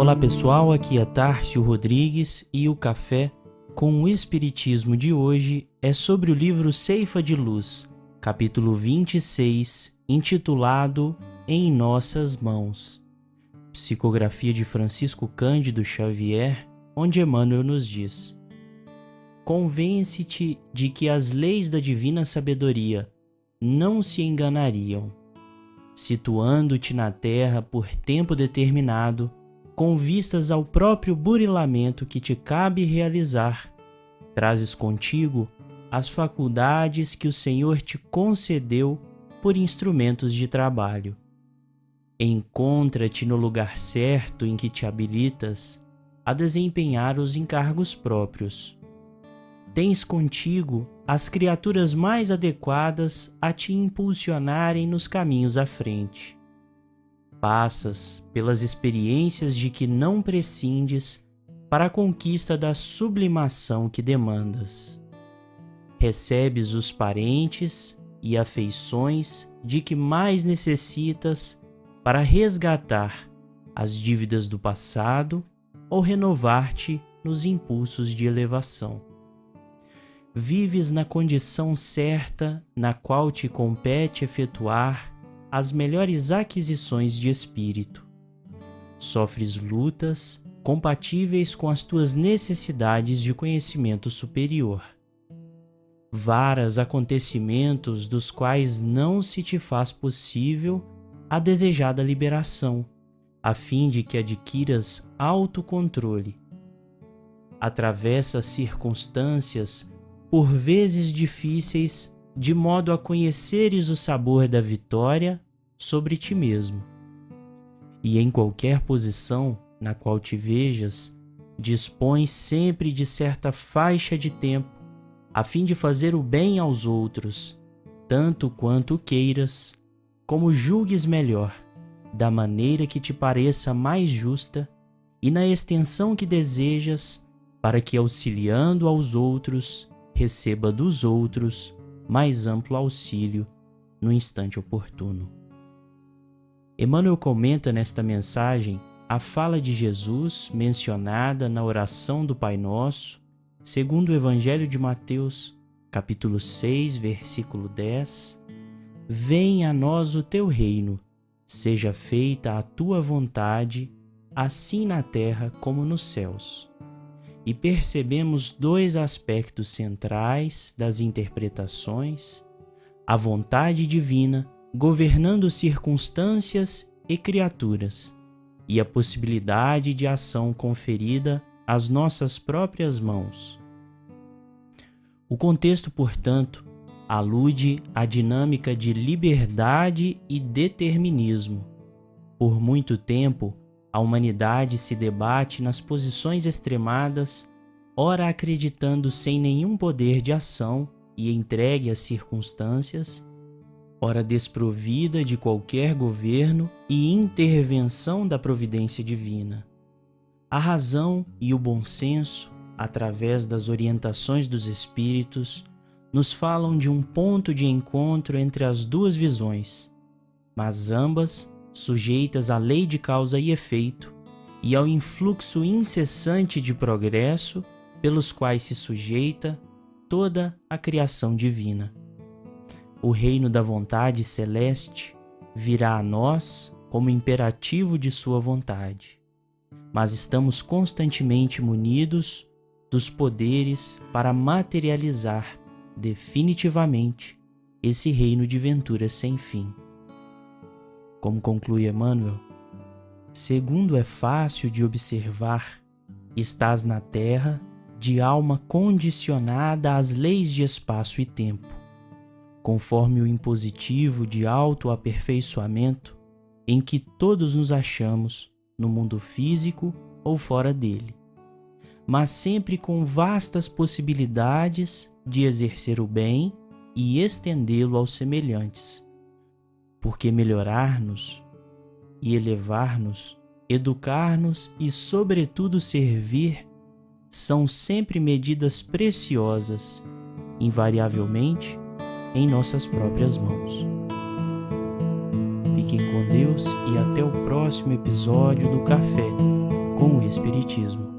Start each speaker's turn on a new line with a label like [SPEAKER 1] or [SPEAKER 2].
[SPEAKER 1] Olá pessoal, aqui é Tárcio Rodrigues e o café com o Espiritismo de hoje é sobre o livro Ceifa de Luz, capítulo 26, intitulado Em Nossas Mãos. Psicografia de Francisco Cândido Xavier, onde Emmanuel nos diz: Convence-te de que as leis da divina sabedoria não se enganariam. Situando-te na terra por tempo determinado, com vistas ao próprio burilamento que te cabe realizar, trazes contigo as faculdades que o Senhor te concedeu por instrumentos de trabalho. Encontra-te no lugar certo em que te habilitas a desempenhar os encargos próprios. Tens contigo as criaturas mais adequadas a te impulsionarem nos caminhos à frente. Passas pelas experiências de que não prescindes para a conquista da sublimação que demandas. Recebes os parentes e afeições de que mais necessitas para resgatar as dívidas do passado ou renovar-te nos impulsos de elevação vives na condição certa na qual te compete efetuar as melhores aquisições de espírito. Sofres lutas compatíveis com as tuas necessidades de conhecimento superior. Varas acontecimentos dos quais não se te faz possível a desejada liberação, a fim de que adquiras autocontrole. Atravessa circunstâncias por vezes difíceis, de modo a conheceres o sabor da vitória sobre ti mesmo. E em qualquer posição na qual te vejas, dispões sempre de certa faixa de tempo, a fim de fazer o bem aos outros, tanto quanto queiras, como julgues melhor, da maneira que te pareça mais justa e na extensão que desejas, para que, auxiliando aos outros, receba dos outros mais amplo auxílio no instante oportuno. Emmanuel comenta nesta mensagem a fala de Jesus mencionada na oração do Pai Nosso, segundo o Evangelho de Mateus, capítulo 6, versículo 10. Venha a nós o teu reino, seja feita a tua vontade, assim na terra como nos céus e percebemos dois aspectos centrais das interpretações: a vontade divina governando circunstâncias e criaturas, e a possibilidade de ação conferida às nossas próprias mãos. O contexto, portanto, alude à dinâmica de liberdade e determinismo. Por muito tempo, a humanidade se debate nas posições extremadas, ora acreditando sem nenhum poder de ação e entregue às circunstâncias, ora desprovida de qualquer governo e intervenção da providência divina. A razão e o bom senso, através das orientações dos espíritos, nos falam de um ponto de encontro entre as duas visões, mas ambas sujeitas à lei de causa e efeito e ao influxo incessante de progresso pelos quais se sujeita toda a criação divina. O reino da vontade celeste virá a nós como imperativo de Sua vontade, mas estamos constantemente munidos dos poderes para materializar definitivamente esse reino de venturas sem fim. Como conclui Emmanuel, segundo é fácil de observar, estás na terra de alma condicionada às leis de espaço e tempo, conforme o impositivo de autoaperfeiçoamento em que todos nos achamos no mundo físico ou fora dele, mas sempre com vastas possibilidades de exercer o bem e estendê-lo aos semelhantes porque melhorar-nos e elevar-nos, educar-nos e, sobretudo, servir são sempre medidas preciosas, invariavelmente em nossas próprias mãos. Fiquem com Deus e até o próximo episódio do Café com o Espiritismo.